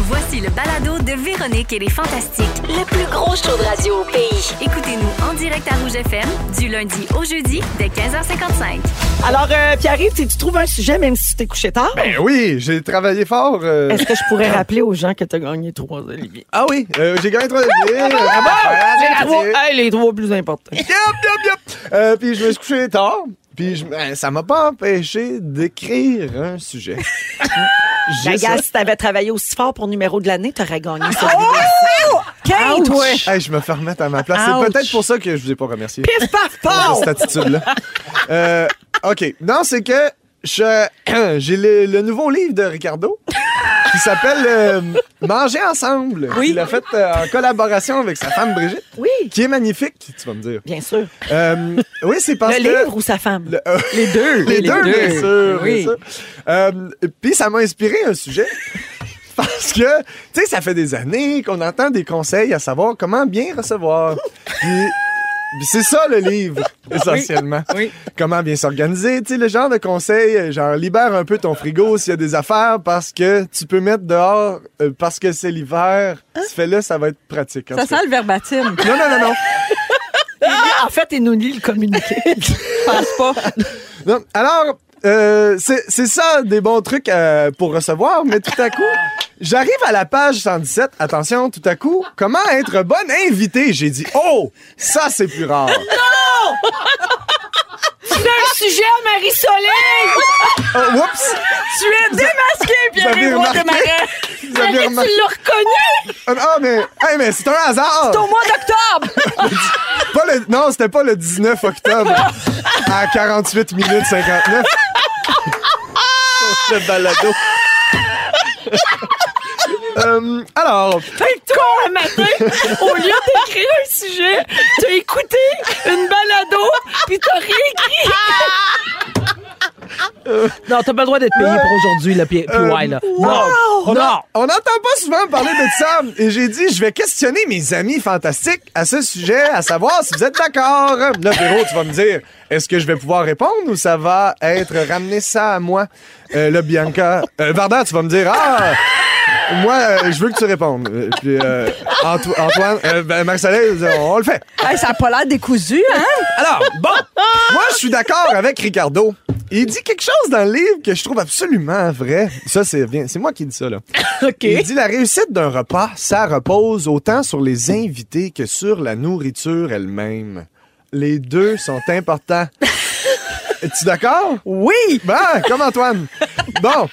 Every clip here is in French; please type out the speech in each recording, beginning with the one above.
Voici le balado de Véronique et les Fantastiques. Le plus gros show de radio au pays. Écoutez-nous en direct à Rouge FM du lundi au jeudi dès 15h55. Alors, euh, Pierre-Yves, tu trouves un sujet même si tu t'es couché tard? Ben oui, j'ai travaillé fort. euh. Est-ce que je pourrais rappeler aux gens que tu as gagné trois Olivier? Ah oui, euh, j'ai gagné trois Olivier. Ah Ah Les trois, hey, les trois plus importants. Yup, yup, yup. Euh, puis je me suis couché tard. Puis je- ben, ça m'a pas empêché d'écrire un sujet. Gars, si t'avais travaillé aussi fort pour numéro de l'année, t'aurais gagné ça. Kate, Ouch! ouais. Hey, je me fais remettre à ma place. C'est peut-être pour ça que je vous ai pas remercié. Pif, paf, Pour paf! cette attitude-là. Euh, OK. Non, c'est que j'ai le, le nouveau livre de Ricardo qui s'appelle euh, Manger ensemble. Oui. Il l'a fait euh, en collaboration avec sa femme Brigitte, Oui, qui est magnifique, tu vas me dire. bien sûr. Euh, oui, c'est parce Le que... livre ou sa femme? Le- Les deux. les, deux, bien sûr. Oui. Puis ça m'a inspiré un sujet. Parce que, tu sais, ça fait des années qu'on entend des conseils à savoir comment bien recevoir. Puis c'est ça le livre, essentiellement. Oui. Comment bien s'organiser. Tu sais, le genre de conseils, euh, genre libère un peu ton frigo s'il y a des affaires parce que tu peux mettre dehors euh, parce que c'est l'hiver. Ce fait-là, ça va être pratique. Ça sent le verbatim. Non, non, non, non. En fait, il nous lit le communiqué. Je pense pas. Non, alors, euh, c'est ça, des bons trucs euh, pour recevoir, mais tout à coup, j'arrive à la page 117. Attention, tout à coup, comment être bon invité? J'ai dit, oh, ça, c'est plus rare. Un sujet à Marie-Soleil! Oh, oups! Tu es démasqué, Pierre-Yves. Vous avez Tu remarqué? l'as reconnu? Ah, ah, mais, hey, mais c'est un hasard! au mois d'octobre! Pas le- non, c'était pas le 19 octobre à 48 minutes 59. le balado. Euh, alors, T'es con un matin, au lieu d'écrire un sujet, t'as écouté une balado, puis t'as réécrit. non, t'as pas le droit d'être payé pour aujourd'hui, là, puis, puis ouais, là. Non, On non. On n'entend pas souvent parler de ça. Et j'ai dit, je vais questionner mes amis fantastiques à ce sujet, à savoir si vous êtes d'accord. Là, Véro, tu vas me dire, est-ce que je vais pouvoir répondre ou ça va être ramener ça à moi? Euh, là, Bianca. Euh, Varda, tu vas me dire, ah! Moi, euh, je veux que tu répondes. Euh, puis, euh, Anto- Antoine, euh, ben, Marc-Soleil, on le fait. Hey, ça a pas l'air décousu, hein? Alors, bon, moi, je suis d'accord avec Ricardo. Il dit quelque chose dans le livre que je trouve absolument vrai. Ça, c'est bien. C'est moi qui dis ça, là. OK. Il dit la réussite d'un repas, ça repose autant sur les invités que sur la nourriture elle-même. Les deux sont importants. Es-tu d'accord? Oui! Ben, comme Antoine. Bon.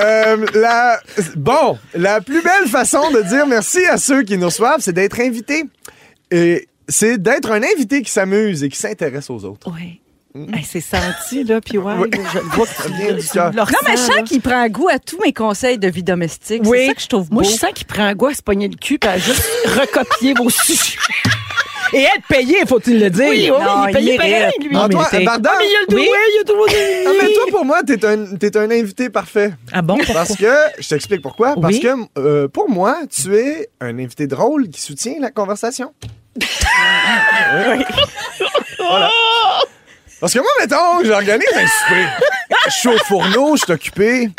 Euh, la, bon, la plus belle façon de dire merci à ceux qui nous reçoivent, c'est d'être invité. Et c'est d'être un invité qui s'amuse et qui s'intéresse aux autres. Oui. Hey, c'est senti, là, puis ouais, Oui. je le vois que Ça tu, vient du tu Non, mais je sens qu'il prend goût à tous mes conseils de vie domestique. Oui. C'est ça que je trouve beau. Moi, je sens qu'il prend un goût à se pogner le cul et à juste recopier vos sujets. Et être payé, faut-il le dire? Oui, oui, Non, il est payé mérite. pareil, lui. Mais Antoine? Ah, mais il y a le Oui. il y a le droit Ah, mais toi, pour moi, t'es un, t'es un invité parfait. Ah bon? Pourquoi? Parce que, je t'explique pourquoi. Parce que, euh, pour moi, tu es un invité drôle qui soutient la conversation. Oui. Voilà. Parce que moi, mettons, j'organise un souper. Je suis au fourneau, je suis occupé.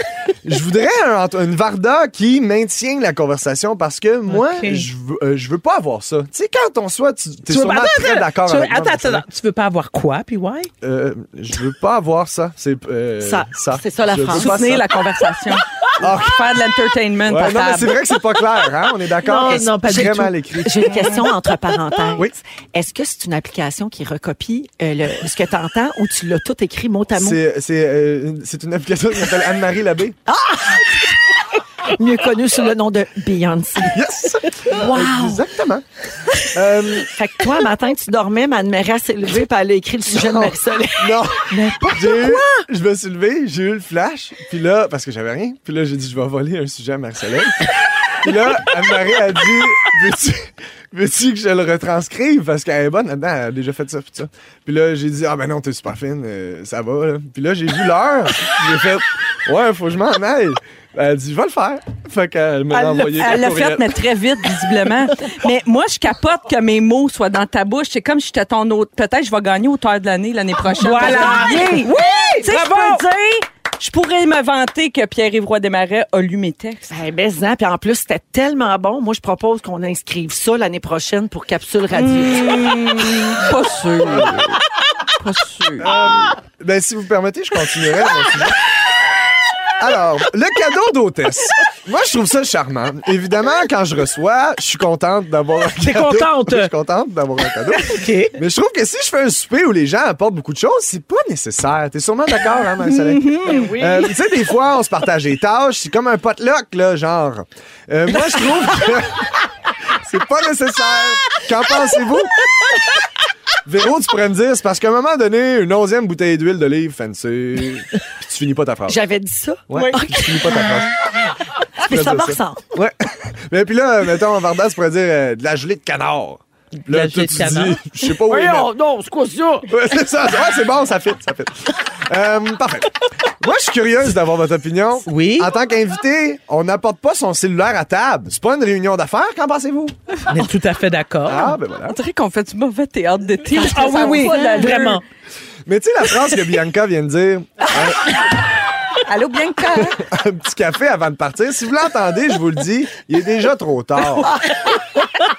Je voudrais un- une Varda qui maintient la conversation parce que moi, je, veux, euh, je veux pas avoir ça. Tu sais, quand on soit, tu es sûrement attends, très attends, d'accord avec moi. Attends, attends, tu veux pas avoir quoi, puis ouais? Euh, je veux pas avoir ça. C'est euh, Ça, c'est ça la Je pas Soutenir ça. la conversation. Ah. Faire de l'entertainment Ouais, non, mais c'est vrai que c'est pas clair, hein? On est d'accord? Non, non, pas c'est du tout. mal écrit. J'ai une question entre parenthèses. Oui. Est-ce que c'est une application qui recopie euh, le- ce que tu entends ou tu l'as tout écrit mot à mot? C'est, euh, une- application qui s'appelle Anne-Marie Labbé. Non, mieux connue sous le nom de Beyoncé. Yes! Wow! Exactement. Euh, Fait que toi, matin, tu dormais, ma mère s'est levée puis elle a écrit le sujet de Marie-Soleil. non. J'ai eu- Je me suis levé, j'ai eu le flash, puis là, parce que j'avais rien, puis là, j'ai dit, je vais voler un sujet à Marc-Soleil. puis là, Anne-Marie a dit, veux-tu, veux-tu que je le retranscrive? Parce qu'elle est bonne là-dedans, elle a déjà fait ça, puis ça. Puis là, j'ai dit, ah ben non, t'es super fine, euh, ça va, là. Puis là, j'ai vu l'heure, j'ai fait, ouais, faut que je m'en aille. Elle a dit, je vais le faire. Fait qu'elle m'a envoyé elle l'a fait, mais très vite, visiblement. mais moi, je capote que mes mots soient dans ta bouche. C'est comme si j'étais ton autre. Peut-être que je vais gagner auteur de l'année l'année prochaine. Voilà. Oui! Oui! Tu sais, je peux dire, je pourrais me vanter que Pierre-Yves Roy Desmarais a lu mes textes. Eh ben, zan, puis en plus, c'était tellement bon. Moi, je propose qu'on inscrive ça l'année prochaine pour Capsule Radio. Hmm, pas sûr. Pas sûr. Ben, si vous permettez, je continuerai. Alors, le cadeau d'hôtesse. Moi, je trouve ça charmant. Évidemment, quand je reçois, je suis contente d'avoir un cadeau. T'es contente? Je suis contente d'avoir un cadeau. Mais je trouve que si je fais un souper où les gens apportent beaucoup de choses, c'est pas nécessaire. T'es sûrement d'accord, hein, Marie-Soleil? Ben oui. Euh, tu sais, des fois, on se partage les tâches. C'est comme un potluck, là, genre. Euh, moi, je trouve que c'est pas nécessaire. Qu'en pensez-vous? Véro, tu pourrais me dire, c'est parce qu'à un moment donné, une onzième bouteille d'huile d'olive fancy, puis tu finis pas ta phrase. J'avais dit ça? Ouais, tu finis pas ta phrase. Mais ça me ressemble. Ouais. Mais puis là, mettons, Vardas pourrait dire euh, de la gelée de canard. Là, tu de dis, je sais pas où il Voyons, non, c'est quoi ça? Ouais, c'est ça. Ouais, c'est bon, ça fit, ça fit. Euh, parfait. Moi, je suis curieuse d'avoir votre opinion. Oui. En tant qu'invité, on n'apporte pas son cellulaire à table. C'est pas une réunion d'affaires, qu'en pensez-vous? On est tout à fait d'accord. Ah, ben voilà. On dirait qu'on fait du mauvais théâtre d'été. Ah oui, oui, vraiment. Mais tu sais, la phrase que Bianca vient de dire, Allô, Bianca? un petit café avant de partir, si vous l'entendez, je vous le dis, il est déjà trop tard.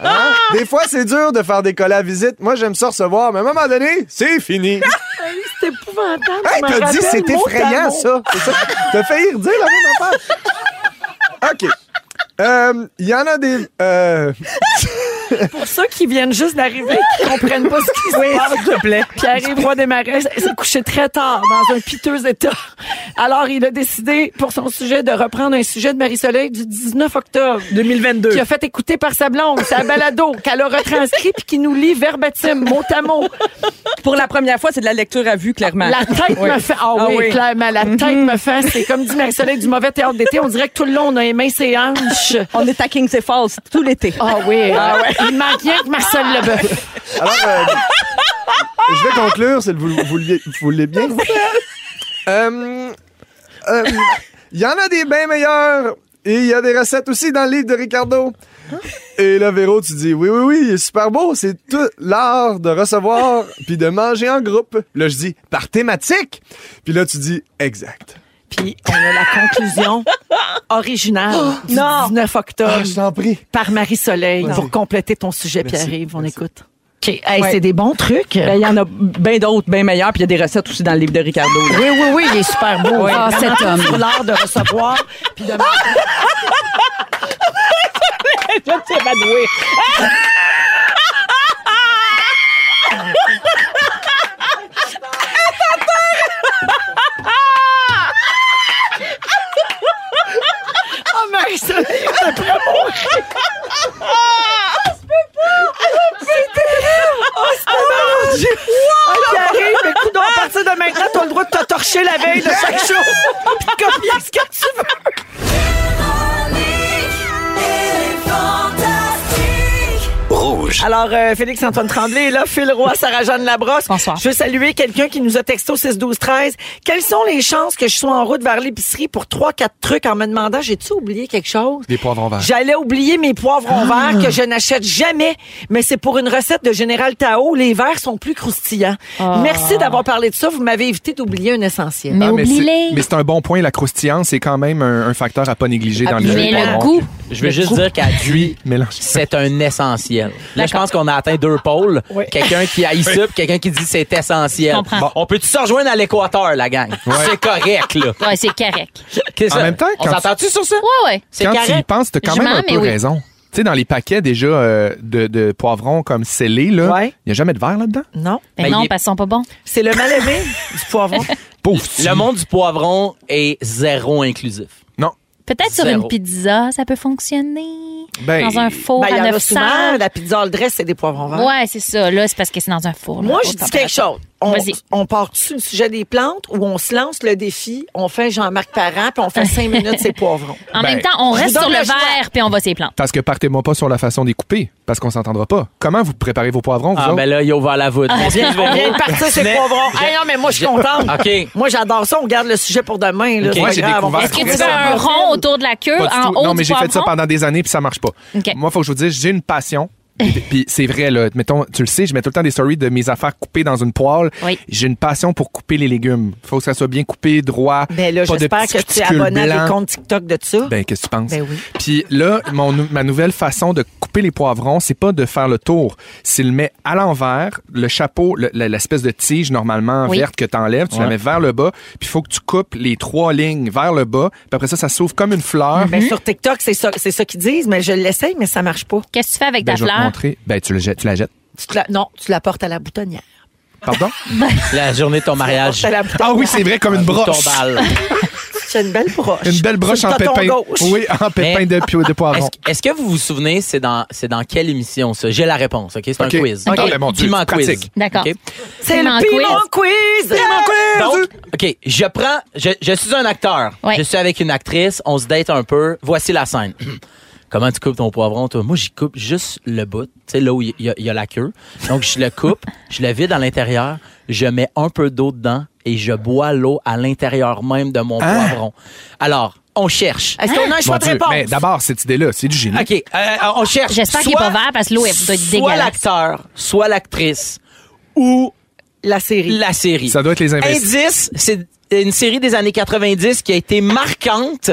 Hein? Des fois, c'est dur de faire décoller la visite. Moi, j'aime ça recevoir, mais à un moment donné, c'est fini. C'est épouvantable. Hey, t'as dit c'est à effrayant, ça. T'as failli redire la même affaire. OK. Euh, Il y en a des. euh, Pour ceux qui viennent juste d'arriver, qui comprennent pas ce qui se passe. S'il te plaît. Pierre-Yves Roy Desmarais s'est couché très tard dans un piteux état. Alors, il a décidé, pour son sujet, de reprendre un sujet de Marie-Soleil du 19 octobre. 2022. Qui a fait écouter par sa blonde, sa balado, qu'elle a retranscrit puis qui nous lit verbatim, mot à mot. Pour la première fois, c'est de la lecture à vue, clairement. La tête Oui. me fait. Ah Ah oui, oui. clairement, la tête me fait. C'est comme dit Marie-Soleil du mauvais théâtre d'été. On dirait que tout le long, on a aimé ses hanches. On est à Kings et Falls tout l'été. Ah oui, ah ouais. Il manque rien que Marcel Leboeuf. Alors, euh, je vais conclure, c'est vous, vous voulez bien. Euh, euh, Il y en a des bien meilleurs et il y a des recettes aussi dans le livre de Ricardo. Et là, Véro, tu dis, oui, oui, oui, il est super beau. C'est tout l'art de recevoir puis de manger en groupe. Là, je dis, par thématique. Puis là, tu dis, exact. Puis on a la conclusion originale du non. 19 octobre Ah, je t'en prie. par Marie-Soleil Vas-y. pour compléter ton sujet. Pierre-Yves. On Merci. écoute. OK. Hey, Ouais. C'est des bons trucs. Ben, Il y en a bien d'autres, bien meilleurs, puis il y a des recettes aussi dans le livre de Ricardo. là. oui, oui, oui, il est super beau. Ah, Ah, cet homme. L'art de recevoir. Puis de Je vais t'évanouir. Oh, Marie-Soleil, on est prêt à mourir. C'est terrible. Oh, c'est mon Dieu. Oh, Pierre-Yves, écoute, à partir de maintenant, tu as le droit de te torcher la veille de chaque show. Puis de copier ce que tu veux. Rouge. Alors, euh, Félix-Antoine Tremblay est là, Phil Roy, Sarah-Jeanne Labrosse. Bonsoir. Je veux saluer quelqu'un qui nous a texté au 6 12 13 Quelles sont les chances que je sois en route vers l'épicerie pour trois, quatre trucs en me demandant, j'ai-tu oublié quelque chose? Des poivrons verts. J'allais oublier mes poivrons verts que je n'achète jamais, mais c'est pour une recette de Général Tao. Les verts sont plus croustillants. Merci d'avoir parlé de ça. Vous m'avez évité d'oublier un essentiel. Ah, mais c'est- mais c'est un bon point. La croustillance, c'est quand même un, un facteur à pas négliger dans le Mais jus de le goût, je veux juste dire qu'à Mélange. c'est un essentiel. Là, je pense qu'on a atteint deux pôles. Oui. Quelqu'un qui haït ça, puis quelqu'un qui dit c'est essentiel. Bon, on peut-tu se rejoindre à l'équateur, la gang? C'est correct, là. Ouais, c'est correct. Qu'est-ce En même temps, on quand s'entend-tu sur ça? Ouais, ouais. C'est Quand tu y correct. penses, t'as quand Je même un peu mais oui. raison. Tu sais, dans les paquets déjà euh, de, de poivrons comme scellés, là, il Ouais. n'y a jamais de verre là-dedans? Non, Ben Ben, non, est- parce qu'ils sont pas bons. c'est le mal aimé du poivron. Pauvre. Le monde du poivron est zéro inclusif. Peut-être sur une pizza, ça peut fonctionner. Ben, dans un four Ben, à en a 900. souvent, la pizza all dress, c'est des poivrons verts. Ouais, c'est ça. Là, c'est parce que c'est dans un four. là, Moi, je dis quelque chose. On, Vas-y. on part dessus le sujet des plantes ou on se lance le défi, on fait Jean-Marc Parent, puis on fait cinq minutes ses poivrons. En Ben, même temps, on reste sur le verre puis on va ses plantes. Parce que partez-moi pas sur la façon de les couper, parce qu'on s'entendra pas. Comment vous préparez vos poivrons, vous Ah, autres? ben là, il a ouvert la voûte. On vient, on vient de partir ses Mais- poivrons. Hey, non, mais moi, je suis contente. OK. Moi, j'adore ça. On garde le sujet pour demain. Là. Moi, j'ai va découvert- Est-ce que tu fais ça. un rond autour de la queue en haut non, mais j'ai fait ça pendant des années puis ça marche pas. OK. Moi, faut que je vous dise, j'ai une passion. Puis- Puis c'est vrai, là. Mettons, tu le sais, je mets tout le temps des stories de mes affaires coupées dans une poêle. Oui. J'ai une passion pour couper les légumes. Faut que ça soit bien coupé, droit. Mais Ben là, j'espère que tu es abonné à des comptes TikTok de ça. Ben, qu'est-ce que tu penses? Ben oui. Puis là, mon, ma nouvelle façon de couper les poivrons, c'est pas de faire le tour. C'est le mettre à l'envers, le chapeau, le- le- l'espèce de tige normalement Oui. verte que tu enlèves, tu la mets vers le bas, puis il faut que tu coupes les trois lignes vers le bas, puis après ça, ça s'ouvre comme une fleur. Ben, sur TikTok, c'est ça, c'est ça qu'ils disent, mais je l'essaye, mais ça marche pas. Qu'est-ce que tu fais avec Ben, ta fleur? Ben, tu, le jettes, tu la jettes. Tu te la- non, tu la portes à la boutonnière. Pardon? La journée de ton mariage. Ah oui, c'est vrai, comme une Ton broche. balle. C'est une belle broche. Une belle broche en le pépin. gauche. Oui, en pépin Mais- de, de poivron. Est-ce que vous vous souvenez, c'est dans, c'est dans quelle émission ça? J'ai la réponse, OK? C'est un quiz. Ah, ben, mon Dieu, Piment c'est quiz. D'accord. OK? C'est Piment le piment quiz. Donc, OK, je prends, je, je suis un acteur. Ouais. Je suis avec une actrice, on se date un peu. Voici la scène. Comment tu coupes ton poivron, toi? Moi, j'y coupe juste le bout, tu sais, là où il y, a- il y a la queue. Donc, je le coupe, je le vide à l'intérieur, je mets un peu d'eau dedans et je bois l'eau à l'intérieur même de mon Hein? poivron. Alors, on cherche. Est-ce qu'on a un choix Mon de Dieu. réponse? Mais d'abord, cette idée-là, c'est du génie. OK, euh, on cherche. J'espère qu'il est soit- pas vert parce que l'eau, elle doit être Soit dégueulasse. l'acteur, soit l'actrice ou La série. la série. Ça doit être les investis. Indice, c'est une série des années 90 qui a été marquante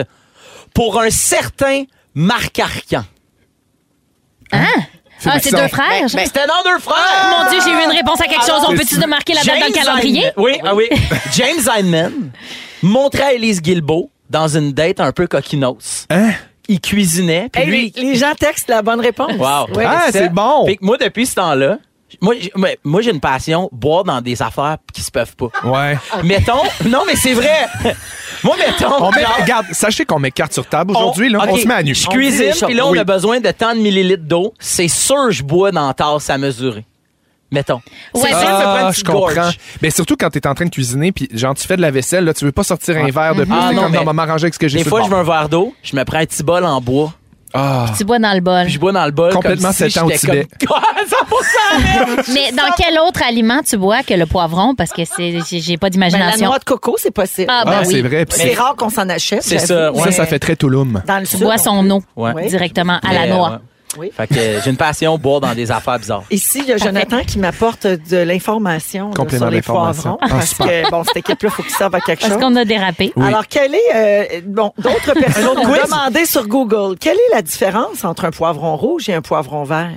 pour un certain Marc Arcan. Hein? Ah, c'est deux frères? Ben, C'était dans deux frères. Mon Dieu, j'ai eu une réponse à quelque chose. On peut-tu marquer la date dans le calendrier? Oui, ah oui. James Hyndman montrait à Elise Guilbeault dans une date un peu coquinos. Hein? Il cuisinait, puis Hey, lui... les, les gens textent la bonne réponse. Wow. Oui. Ah, c'est bon. Fait que moi, depuis ce temps-là, moi, j'ai- moi, moi, j'ai une passion, boire dans des affaires qui se peuvent pas. Ouais. Mettons, non, mais c'est vrai. Moi, mettons. On met, regarde, sachez qu'on met carte sur table aujourd'hui, là. On se met à nu. Je cuisine, puis là, on Oui. a besoin de tant de millilitres d'eau. C'est sûr, je bois dans la tasse à mesurer. Mettons. Ouais, C'est sûr, c'est- ça Ah, je comprends. gorge. Mais surtout quand t'es en train de cuisiner, puis genre, tu fais de la vaisselle, là, tu veux pas sortir un verre de plus. Ah, non, comme, mais non, on va m'arranger avec ce que j'ai Des fois, je veux un verre d'eau, je me prends un petit bol en bois, Ah. Tu bois dans le bol. puis je bois dans le bol. Complètement comme si ans au Tibet. Comme... 100%! Mais dans quel autre aliment tu bois que le poivron? Parce que c'est, j'ai pas Ben, la d'imagination. noix de coco, c'est possible. Ah, ben Ah, oui. c'est vrai. puis c'est rare qu'on s'en achète. C'est ça, ouais. Ça, ça fait très Touloum. Dans le Tu sud. bois son eau Ouais. directement à la noix. ouais. Oui. Fait que j'ai une passion, boire dans des affaires bizarres. Ici, il y a Jonathan qui m'apporte de l'information là, sur les poivrons. Ah, parce que, bon, cette équipe-là, il faut qu'il serve à quelque Parce chose. qu'on a dérapé. Oui. Alors, quelle est, euh, bon, d'autres personnes ont demandé sur Google, quelle est la différence entre un poivron rouge et un poivron vert?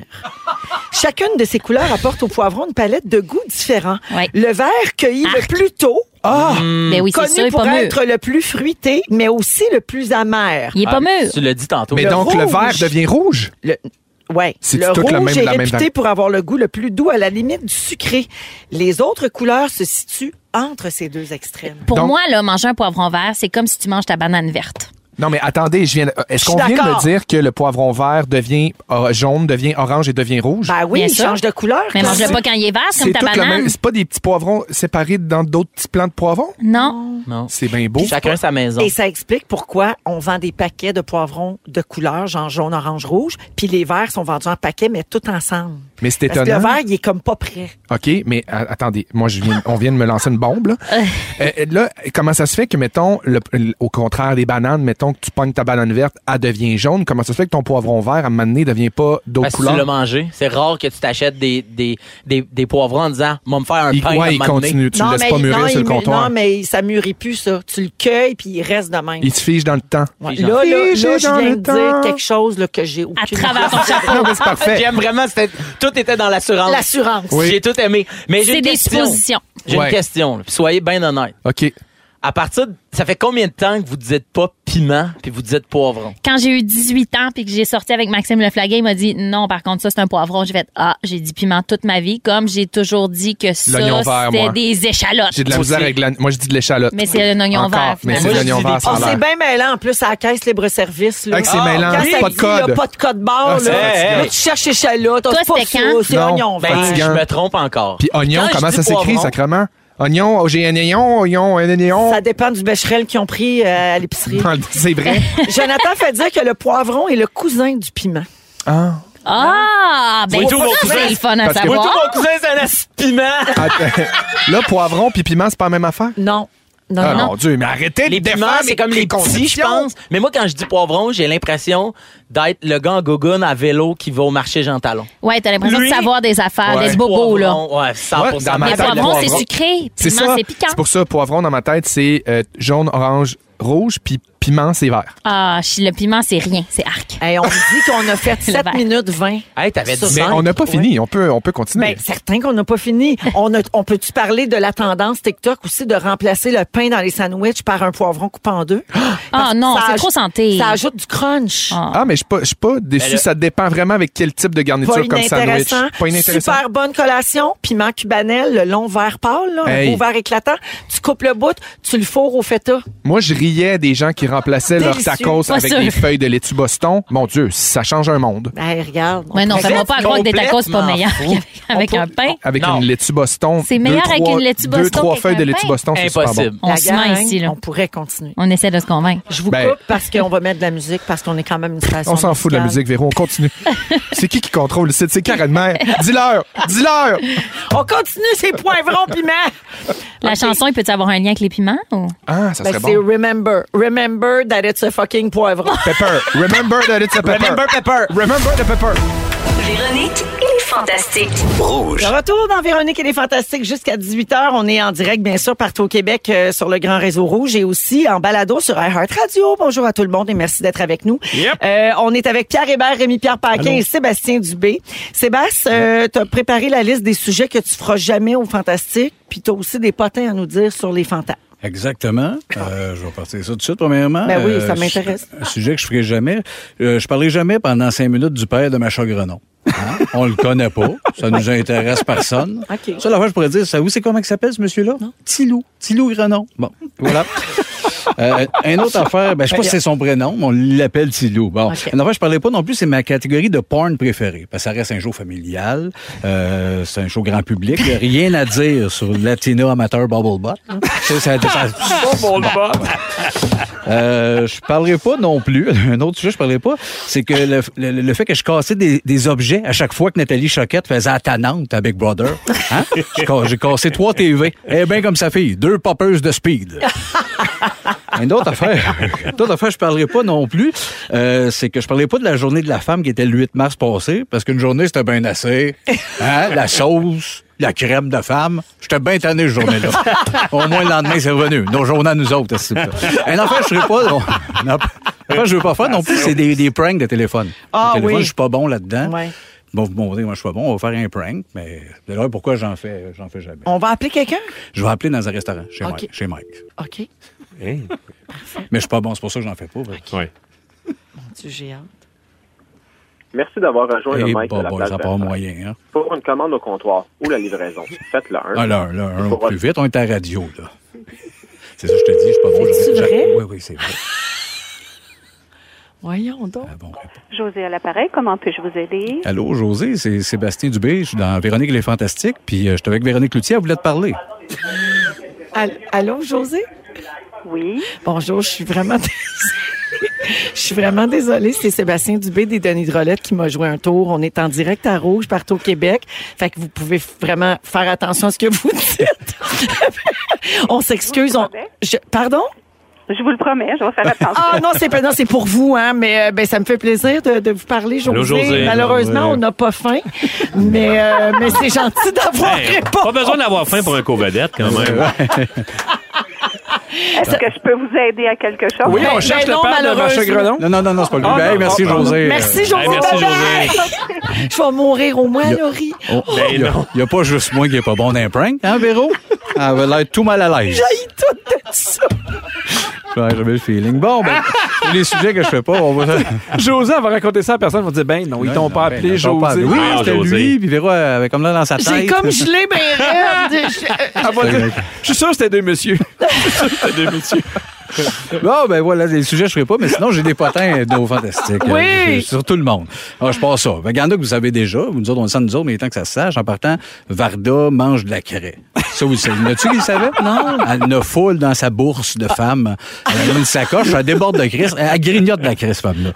Chacune de ces couleurs apporte au poivron une palette de goûts différents. Ouais. Le vert cueilli le plus tôt, Ah! Ben oui, c'est connu est pour pas mûr. être le plus fruité, mais aussi le plus amer. Il est pas Ah, mûr. Tu l'as dit tantôt. Mais Le donc, le rouge. vert devient rouge? Le, ouais. C'est le tout rouge la même- est même réputé pour avoir le goût le plus doux à la limite du sucré. Les autres couleurs se situent entre ces deux extrêmes. Pour Donc- moi, là, manger un poivron vert, c'est comme si tu manges ta banane verte. Non, mais attendez, je viens. de- Est-ce qu'on vient de me dire que le poivron vert devient euh, jaune, devient orange et devient rouge? Ben oui, Bien il sûr. change de couleur. Mais mange-le pas quand il est vert, comme ta banane. C'est pas des petits poivrons séparés dans d'autres petits plants de poivrons? Non. Non. C'est bien beau. Chacun sa maison. Et ça explique pourquoi on vend des paquets de poivrons de couleur, genre jaune, orange, rouge, puis les verts sont vendus en paquets, mais tout ensemble. Mais c'est Parce que le étonnant. vert, il est comme pas prêt. OK, mais a- attendez, moi, je viens- on vient de me lancer une bombe. Là. Euh, là, comment ça se fait que, mettons, le- le- au contraire des bananes, mettons que tu pognes ta banane verte, elle devient jaune? Comment ça se fait que ton poivron vert, à un moment donné, devient pas d'autres Parce que tu l'as couleurs? mangé. C'est rare que tu t'achètes des, des, des, des poivrons en disant, moi me faire un Il, pain à un ouais, il moment donné. continue. Tu le laisses mais, pas mûrir non, sur le il mu- comptoir. Non, mais ça mûrit plus, ça. Tu le cueilles, puis il reste de même. Il se fige dans le temps. Ouais. Là, là, là, je dans viens le de dire temps. quelque chose là, que j'ai aucune À travers ton chapeau. Non, mais c'est parfait. J'aime vraiment, tout était dans l'assurance. L'assurance. Oui. J'ai tout aimé. Mais j'ai C'est une des question. suppositions. J'ai Ouais. une question. là, puis Soyez bien honnête. OK. À partir de, ça fait combien de temps que vous dites pas piment puis vous dites poivron? Quand j'ai eu 18 ans puis que j'ai sorti avec Maxime Leflaguet, il m'a dit non, par contre, ça, c'est un poivron. J'ai fait ah, j'ai dit piment toute ma vie, comme j'ai toujours dit que ça, L'oignon vert, c'était moi. des échalotes. J'ai de la misère avec la... Moi, je dis de l'échalote. Mais c'est un oignon Encore, vert, Mais c'est finalement. de l'oignon vert, Oh, c'est bien mêlant. En plus, à la caisse libre-service. là. Ah, c'est mêlant. Pas de dit, là, code. Pas de code barre. Ah, là. fatigant. Là, tu cherches échalote. Toi, C'est pas c'était ça. quand? C'est Non. oignon vert. Ben, je me trompe encore. Puis oignon, comment ça s'écrit, sacrement? Oignon, oh, j'ai un oignon, oignon, un oignon. Ça dépend du bécherel qu'ils ont pris euh, à l'épicerie. C'est vrai. Jonathan fait dire que le poivron est le cousin du piment. Ah. Ah, ben ça, cousin, c'est le fun à parce que- Moi, tout savoir. mon cousin, c'est un assis de piment. Attends. Là, poivron puis piment, c'est pas la même affaire? Non. Non, Ah, non. mon Dieu, mais arrêtez Les de piments, c'est comme les petits, je pense. Mais moi, quand je dis poivron, j'ai l'impression d'être le gars en à vélo qui va au marché Jean Talon. Ouais, t'as l'impression Lui- de savoir des affaires, Ouais. des bobos, là. Poivron, Ouais, 100 Ouais, dans ma Mais tête, poivron, c'est sucré. C'est Piment, ça. c'est piquant. C'est pour ça, poivron, dans ma tête, c'est euh, jaune, orange, rouge, puis piment, c'est vert. Ah, le piment, c'est rien. C'est arc. Hey, on me dit qu'on a fait Le 7 vert. minutes 20. Hey, t'avais dit Mais on n'a pas Ouais. fini. On peut, on peut continuer. Ben, certain qu'on n'a pas fini. On, a- on peut-tu parler de la tendance TikTok aussi de remplacer le pain dans les sandwichs par un poivron coupé en deux? Ah non, ça c'est trop santé. Ça ajoute du crunch. Ah. ah, mais je suis pas, je suis pas déçu. Ça dépend vraiment avec quel type de garniture Pas comme sandwich. Pas inintéressant. Super bonne collation. Piment cubanel, le long vert pâle, là, beau vert éclatant. Tu coupes le bout, tu le fourres au feta. Moi, je riais des gens qui remplaçaient leur Délicieux. tacos avec sûr. des feuilles de laitue Boston. Mon Dieu, ça change un monde. Hey, regarde. Ouais, non, On fais-moi pas à croire que des tacos, c'est pas meilleur qu'avec un pain. Avec Non. une laitue Boston. C'est deux, meilleur avec trois- une laitue Deux, Boston trois qu'avec feuilles de laitue. Boston, c'est super bon. Impossible. On La se ment gang, ici, là. On pourrait continuer. On essaie de se convaincre. Je vous Ben- coupe parce qu'on va mettre de la musique parce qu'on est quand même une station On s'en fout de la musique, Véro. On continue. c'est qui qui contrôle le site? C'est Karen Mère. Dis-leur! Dis-leur! On continue ces poivrons piment. La chanson, il peut avoir un lien avec les piments? Ou? Ah, ça Ben, serait c'est bon. Remember. Remember that it's a fucking poivron. Pepper. Remember that it's a pepper. Remember pepper. Remember the pepper. Véronique et les Fantastiques. Rouge. De retour dans Véronique et les Fantastiques jusqu'à 18h. On est en direct, bien sûr, partout au Québec euh, sur le Grand Réseau Rouge et aussi en balado sur iHeart Radio. Bonjour à tout le monde et merci d'être avec nous. Euh, on est avec Pierre Hébert, Rémi-Pierre Paquin et Sébastien Dubé. Sébastien, euh, tu as préparé la liste des sujets que tu feras jamais au Fantastique, puis tu as aussi des potins à nous dire sur les fantasmes. Exactement. Euh, je vais partir ça tout de suite, premièrement. Ben oui, ça Euh, m'intéresse. Un sujet que je ferai jamais. Euh, je parlerai jamais pendant cinq minutes du père de Macha Grenon. Hein? On le connaît pas. Ça nous intéresse personne. OK. Ça, la fois, je pourrais dire, ça, vous, c'est comment il s'appelle, ce monsieur-là? Tilou. Tilou Grenon. Bon, voilà. Euh, une autre affaire, ben, je sais pas si c'est son prénom, mais on l'appelle Tilou. Bon, OK. une affaire, je parlais pas non plus, c'est ma catégorie de porn préférée. Parce que ça reste un show familial, euh, c'est un show grand public. Il a rien à dire sur Latino amateur Bubble Butt. Ça, ça- ça- euh, je parlerai pas non plus. Un autre sujet, je parlerai pas. C'est que le, le- le fait que je cassais des, des objets à chaque fois que Nathalie Choquette faisait la tannante à Big Brother. Hein? J'ai cassé trois TV. Eh bien comme sa fille. Deux poppers de speed. Une autre affaire, une autre affaire, je parlerai pas non plus, euh, c'est que je parlerai pas de la journée de la femme qui était le 8 mars passé, parce qu'une journée, c'était bien assez. Hein? La sauce, la crème de femme. J'étais bien tanné, cette journée-là. Au moins, le lendemain, c'est revenu. Nos journées à nous autres, c'est ça? Une affaire, je ferai pas, non. Une affaire, je veux pas faire non plus, c'est des, des pranks de téléphone. Ah Le téléphone, oui. je suis pas bon là-dedans. Ouais. Bon, vous montrer, moi, je suis pas bon, on va faire un prank, mais de là, pourquoi j'en fais, j'en fais jamais? On va appeler quelqu'un? Je vais appeler dans un restaurant, chez OK. Mike. Chez Mike. OK. Mais je suis pas bon, c'est pour ça que j'en fais pas. Ouais. Mon Dieu, j'ai hâte. Merci d'avoir rejoint le mic bah, de la bah, place ça part moyen, hein. Pour une commande au comptoir ou la livraison, faites-le un. Ah, là, là, un Pour- plus vite, on est à radio, là. C'est ça, que je te dis, je suis pas bon. Je- vrai? Oui, oui, c'est vrai. Voyons donc. José à l'appareil, comment puis-je vous aider? Allô, José, c'est Sébastien Dubé, je suis dans Véronique les Fantastiques, puis euh, je suis avec Véronique Loutier, elle voulait te parler. All- Allô, José? Oui. Bonjour, je suis vraiment désolée. Je suis vraiment désolée. C'est Sébastien Dubé des Denis Drolette qui m'a joué un tour. On est en direct à Rouge, partout au Québec. Fait que vous pouvez vraiment faire attention à ce que vous dites. on s'excuse. On... Je- Pardon? Je vous le promets, je vais faire attention. Ah non, c'est pas non, c'est pour vous, hein. Mais euh, ben ça me fait plaisir de, de vous parler, José. Allô, José. Malheureusement, Ouais. on n'a pas faim, mais euh, mais c'est gentil d'avoir Hey, répondu. pas besoin d'avoir faim pour un co-vedette, quand même. Est-ce que je peux vous aider à quelque chose? Oui, on Ben, cherche ben le non, père de malheureusement. Grenon. Non, non, non, non, c'est pas lui. Ah, Ben, hey, non, merci, ah, José. Merci, Euh, José. Hey, merci. Je vais mourir au moins, Laurie. oh, Ben Il non. n'y a, pas juste moi qui est pas bon dans un prank, hein, Véro? Elle avait l'air tout mal à l'aise. J'ai tout de ça. J'avais le feeling. Bon, ben, c'est les sujets que je fais pas, on va. José, elle va raconter ça à personne. On va dire, ben non, ils t'ont pas appelé José. appelé. Oui, c'était lui, puis Véro avait comme là dans sa tête. J'ai comme gelé ben va dire, Je suis sûr que c'était deux messieurs. Deux messieurs. Bon, ben voilà, les sujets, je ferai pas, mais sinon, j'ai des potins d'eau fantastiques. Oui. Euh, Sur tout le monde. Alors, je passe ça. Ben, Ganda, que vous savez déjà, nous autres, on le sait, nous autres, mais il est temps que ça se sache. En partant, Varda mange de la craie. Ça, vous le savez. N'as-tu qui le savait? Non. Elle a foule dans sa bourse de femme. Elle a une sacoche, elle déborde de crise. Elle grignote de la crise, femme-là.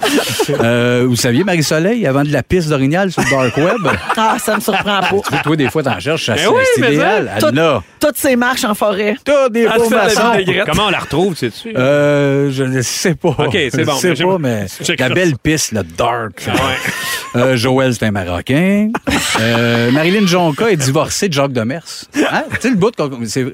Euh, vous saviez, Marie-Soleil, avant de la piste d'orignal sur le dark web? Ah, ça me surprend pas. Tu vois, toi, des fois, t'en cherches, ça, Ben c'est oui, c'est mais idéal. Tout- Elle l'a. Toutes ces marches en forêt. Toutes des. Comment on la retrouve, sais-tu? Euh, je ne sais pas. OK, c'est Je bon. sais Mais j'ai- pas, mais la ça. belle piste, le dark. Ouais. Euh, Joël, c'est un Marocain. Euh, Marilyn Jonca est divorcée de Jacques Demers. Hein? Tu sais, le bout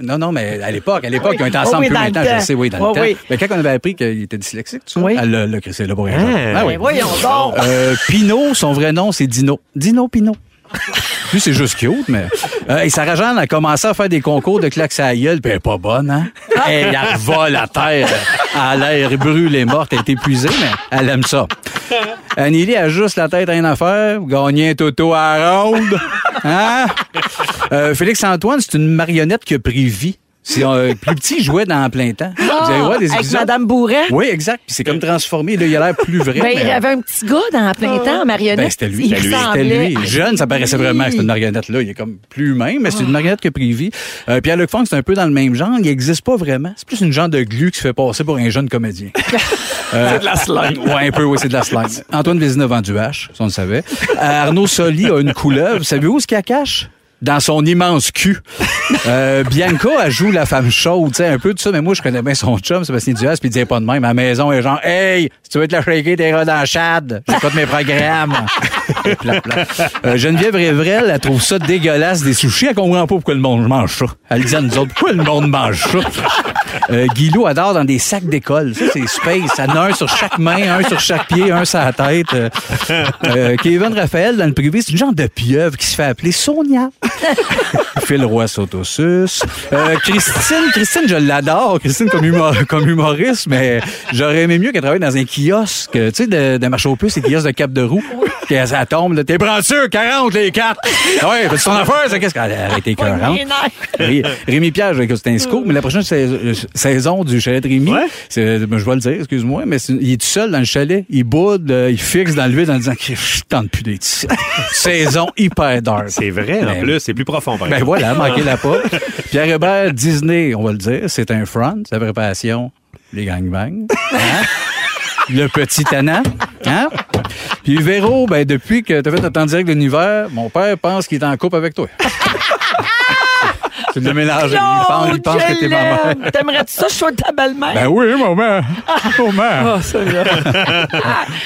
Non, non, mais à l'époque, à l'époque, Oui. ils ont été ensemble oui, plus le maintenant, je temps. sais, oui, dans le temps. oui. Mais quand on avait appris qu'il était dyslexique, tu sais, Oui. elle l'a- crissé là pour rien. Hein? Ah oui. Voyons donc. Euh, Pinot, son vrai nom, c'est Dino. Dino Pinot. Lui, c'est juste cute, mais. Euh, et Sarah Jeanne a commencé à faire des concours de claques à la gueule, puis elle est pas bonne, hein? Elle revole à terre. Elle a l'air brûlée, morte, elle est épuisée, mais elle aime ça. Anneli a juste la tête à une affaire, gagner un toto à la ronde. Hein? Euh, Félix-Antoine, c'est une marionnette qui a pris vie. C'est euh, plus petit, il jouait dans plein temps. Vous allez voir des Avec épisodes. Madame Bourret. Oui, exact. Puis c'est comme transformé. Là, il a l'air plus vrai. Ben, il y mais- avait un petit gars dans plein temps en marionnette. ben, c'était lui. Il C'était lui. ressemblait. C'était lui. Jeune, ça paraissait vraiment que c'était une marionnette là. Il est comme plus humain, mais c'est une marionnette qui a pris vie. Euh, Pierre-Luc Funk, c'est un peu dans le même genre. Il n'existe pas vraiment. C'est plus une genre de glu qui se fait passer pour un jeune comédien. Euh, C'est de la slime. Ouais, un peu, oui, c'est de la slime. Antoine Vézina vend du hache, ça on le savait. Euh, Arnaud Soli a une couleuvre. Savez-vous où ce qu'il cache? Dans son immense cul. Euh, Bianca, elle joue la femme chaude, tu sais, un peu de ça, mais moi, je connais bien son chum, Sébastien Duas, puis il disait pas de même. À la maison, il est genre, hey, si tu veux te la shaker, t'es dans le chad. J'écoute mes programmes. Plat, plat. Euh, Geneviève Révrel, elle trouve ça dégueulasse des sushis. Elle comprend pas pourquoi le monde mange ça. Elle dit à nous autres, pourquoi le monde mange ça? Euh, Guilou adore dans des sacs d'école. Ça, c'est space. En a un sur chaque main, un sur chaque pied, un sur la tête. Euh, euh, Kevin Raphaël, dans le privé, c'est une genre de pieuvre qui se fait appeler Sonia. Phil Roy s'autosuce. Euh, Christine, Christine, je l'adore. Christine comme, humor- comme humoriste, mais j'aurais aimé mieux qu'elle travaille dans un kiosque, tu sais, de, de marché aux puces, des kiosques de cap de roue. Puis elle, ça tombe, là. T'es sûr 40 les quatre. Ouais, fais ton affaire, c'est qu'est-ce qu'elle a arrêté 40. Ré- Rémi Pierre, j'ai- c'est un scoop, mais la prochaine euh, saison du chalet de Rémi, c'est- ben, je vais le dire, excuse-moi, mais il est tout seul dans le chalet, il boude, euh, il fixe dans le vide en disant que je tente plus d'être ici. saison hyper dark. C'est vrai, en plus, c'est plus profond, par Ben exemple. voilà, manquez la pas. Pierre Hébert, Disney, on va le dire, c'est un front, sa passion, les gangbangs. Hein? Le petit tannant. Hein? Puis Véro, ben depuis que tu as fait notre temps direct de l'univers, mon père pense qu'il est en couple avec toi. C'est le mélange. Il pense, il pense que t'es ma mère. T'aimerais-tu ça, je sois ta belle-mère? Ben oui, maman. Maman. Oh, Seigneur.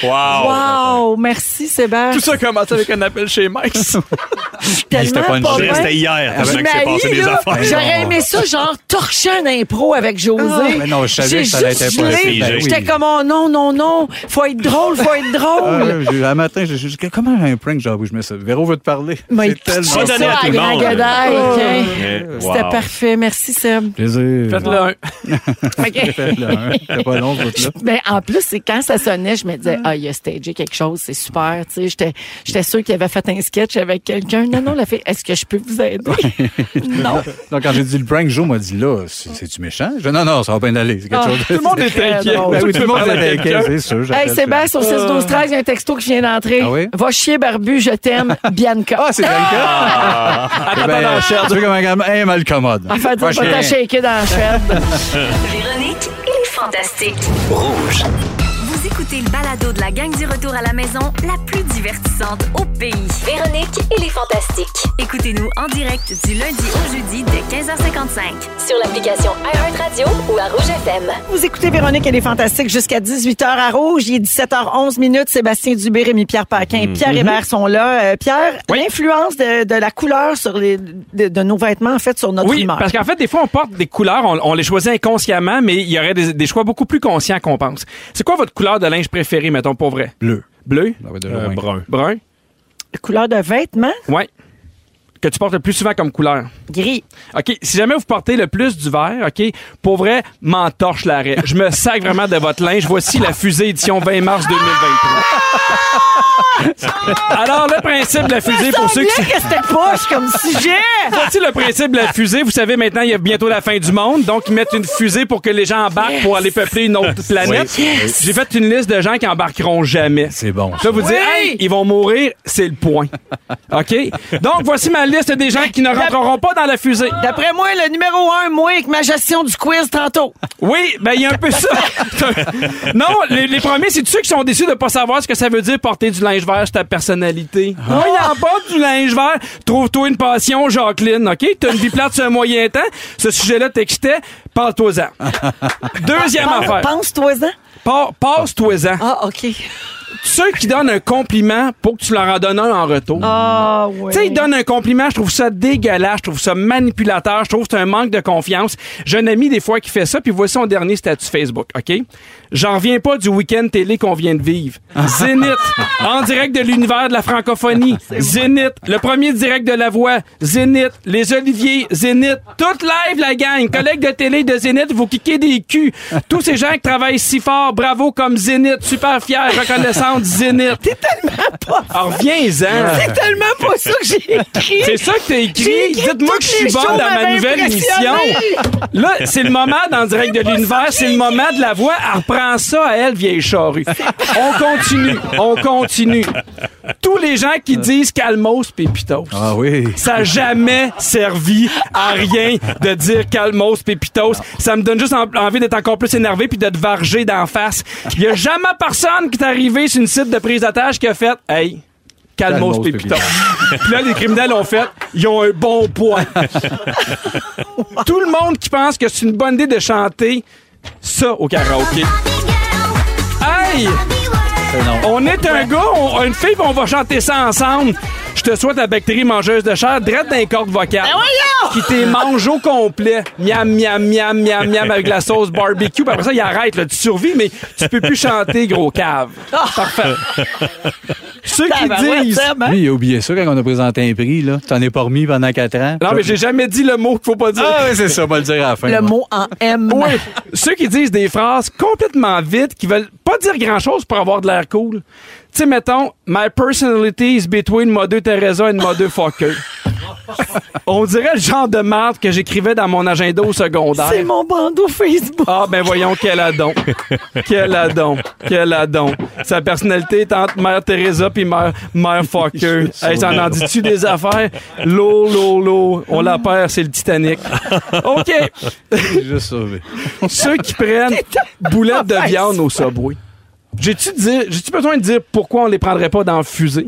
Wow, merci Sébastien. Tout ça a commencé avec un appel chez Mike. Tellement pas journée, bien. c'était hier, Je que m'haïs, là. J'aurais aimé ça, genre, torcher un impro avec José. Ah, mais non, je savais que ça allait juste être impossible. Ben oui. J'étais comme, oh non, non, non, faut être drôle, faut être Ah, drôle. j'ai- un matin, j'ai dit, comment un prank, genre, où je mets ça? Véro veut te parler. Mais C'est tellement. c'est ça, à grand gadaille, OK. Mais, C'était wow. parfait. Merci, Seb. Plaisir. Faites-le un. OK. Faites-le un. C'était pas long, ce bout-là. Ben, en plus, c'est quand ça sonnait, je me disais, ah, il a stagé quelque chose, c'est super. Tu sais, j'étais, j'étais sûre qu'il avait fait un sketch avec quelqu'un. Non, non, la fille, est-ce que je peux vous aider? non. Donc, quand j'ai dit le prank, Joe m'a dit là, c'est- c'est-tu méchant? Je dis, non, non, ça va bien aller. C'est quelque Ah, chose de- tout le monde est Très inquiet. Ben oui, tout le monde est inquiet, c'est sûr. Hey, Sébastien, ça. 6 12 13 il y a un texto qui vient d'entrer. Ah oui? Va chier, barbu, je t'aime, Bianca. Ah, c'est Bianca? Attends, Ben, dans la chair. Tu veux elle elle mal commode. En fait, dire, va shaké dans la chaîne. Véronique et les Fantastiques. Rouge. Le balado de la gang du retour à la maison, la plus divertissante au pays. Véronique et les Fantastiques. Écoutez-nous en direct du lundi au jeudi dès 15h55. Sur l'application iHeartRadio ou à Rouge FM. Vous écoutez Véronique, elle est fantastique jusqu'à 18h à Rouge. Il est 17h11 minutes. Sébastien Dubé, Rémi Pierre Paquin et Pierre Hébert sont là. Euh, Pierre, l'influence de, de la couleur sur les, de, de nos vêtements, en fait, sur notre Oui, humeur. parce qu'en fait, des fois, on porte des couleurs, on, on les choisit inconsciemment, mais il y aurait des, des choix beaucoup plus conscients qu'on pense. C'est quoi votre couleur de linge préférée, mettons, pour vrai? Bleu. Bleu? Être de Euh, loin. brun. Brun? Couleur de vêtements? Ouais. Que tu portes le plus souvent comme couleur? Gris. OK. Si jamais vous portez le plus du vert, OK, pour vrai, m'entorche l'arrêt. Je me sac vraiment de votre linge. Voici la fusée édition 20 mars 2023. Alors, le principe de la fusée, pour ceux qui... que c'était poche comme sujet. Voici le principe de la fusée. Vous savez, maintenant, il y a bientôt la fin du monde. Donc, ils mettent une fusée pour que les gens embarquent pour aller peupler une autre planète. Oui. Yes. J'ai fait une liste de gens qui embarqueront jamais. C'est bon. Là, vous dites, hey, ils vont mourir, c'est le point. OK? Donc, voici ma liste des gens qui ne rentreront pas dans la fusée. D'après moi, le numéro un, moi, avec ma gestion du quiz tantôt. Oui, ben il y a un peu ça. non, les, les premiers, c'est ceux qui sont déçus de pas savoir ce que ça veut dire porter du linge vert sur ta personnalité? Moi, il en porte du linge vert. Trouve-toi une passion, Jacqueline, OK? T'as une vie plate sur un moyen temps. Ce sujet-là t'excitait. Parle-toi-en. Deuxième affaire. Pense-toi-en. Pa- Passe-toi-en. Ah, OK. Ceux qui donnent un compliment pour que tu leur en donnes un en retour. Ah. Tu sais, ils donnent un compliment, je trouve ça dégueulasse, je trouve ça manipulateur, je trouve que c'est un manque de confiance. J'ai un ami des fois qui fait ça, puis voici son dernier statut Facebook, OK? J'en reviens pas du week-end télé qu'on vient de vivre. Zénith, en direct de l'univers de la francophonie. Zénith, le premier direct de la voix. Zénith, les Oliviers, Zénith, toute live la gang. Collègues de télé de Zénith, vous kickez des culs. Tous ces gens qui travaillent si fort, bravo comme Zénith, super fier, Zénith. T'es tellement pas... Alors, reviens-en. C'est tellement pas ça que j'ai écrit. C'est ça que t'as écrit? Dites-moi que je suis shows dans ma nouvelle émission. Là, c'est le moment dans Direct de l'Univers, c'est le moment de la voix. Elle reprend ça à elle, vieille charrue. On continue, on continue. Tous les gens qui disent calmos pépitos. Ah oui. Ça n'a jamais servi à rien de dire calmos pépitos. Ça me donne juste en- envie d'être encore plus énervé puis de te varger d'en face. Il y a jamais personne qui est arrivé sur une site de prise d'otage qui a fait Hey, calmos Calmos pépitos. Puis là, les criminels ont fait Ils ont un bon point. Tout le monde qui pense que c'est une bonne idée de chanter ça au karaoké. Hey! On est un gars, on, une fille, puis on va chanter ça ensemble. Je te souhaite la bactérie mangeuse de chair, drette d'un corde vocale. Qui t'es mange au complet. Miam, miam, miam, miam, miam, avec la sauce barbecue. Puis après ça, il arrête, là. Tu survis, mais tu peux plus chanter, gros cave. Parfait. Ceux qui disent. Seb, hein? Lui, il a oublié ça quand on a présenté un prix, là. T'en es pas remis pendant quatre ans. Non, mais j'ai jamais dit le mot qu'il faut pas dire. Ah oui, c'est ça, on va le dire à la fin. Le moi. mot en M. Oui. Ceux qui disent des phrases complètement vides, qui veulent pas dire grand-chose pour avoir de l'air cool. Tu sais, mettons, My personality is between Mother Teresa and Motherfucker. On dirait le genre de merde que j'écrivais dans mon agenda au secondaire. C'est mon bandeau Facebook. Ah, ben voyons, quel adon. quel adon. Quel adon. Sa personnalité est entre Mère Teresa puis Mère, Mère Fucker. Hey, ça en dit-tu des affaires? L'eau, l'eau, l'eau. On la perd, c'est le Titanic. OK. J'ai juste sauvé. Ceux qui prennent boulettes de viande au Subway. J'ai-tu dire- j'ai-tu besoin de dire pourquoi on les prendrait pas dans la fusée?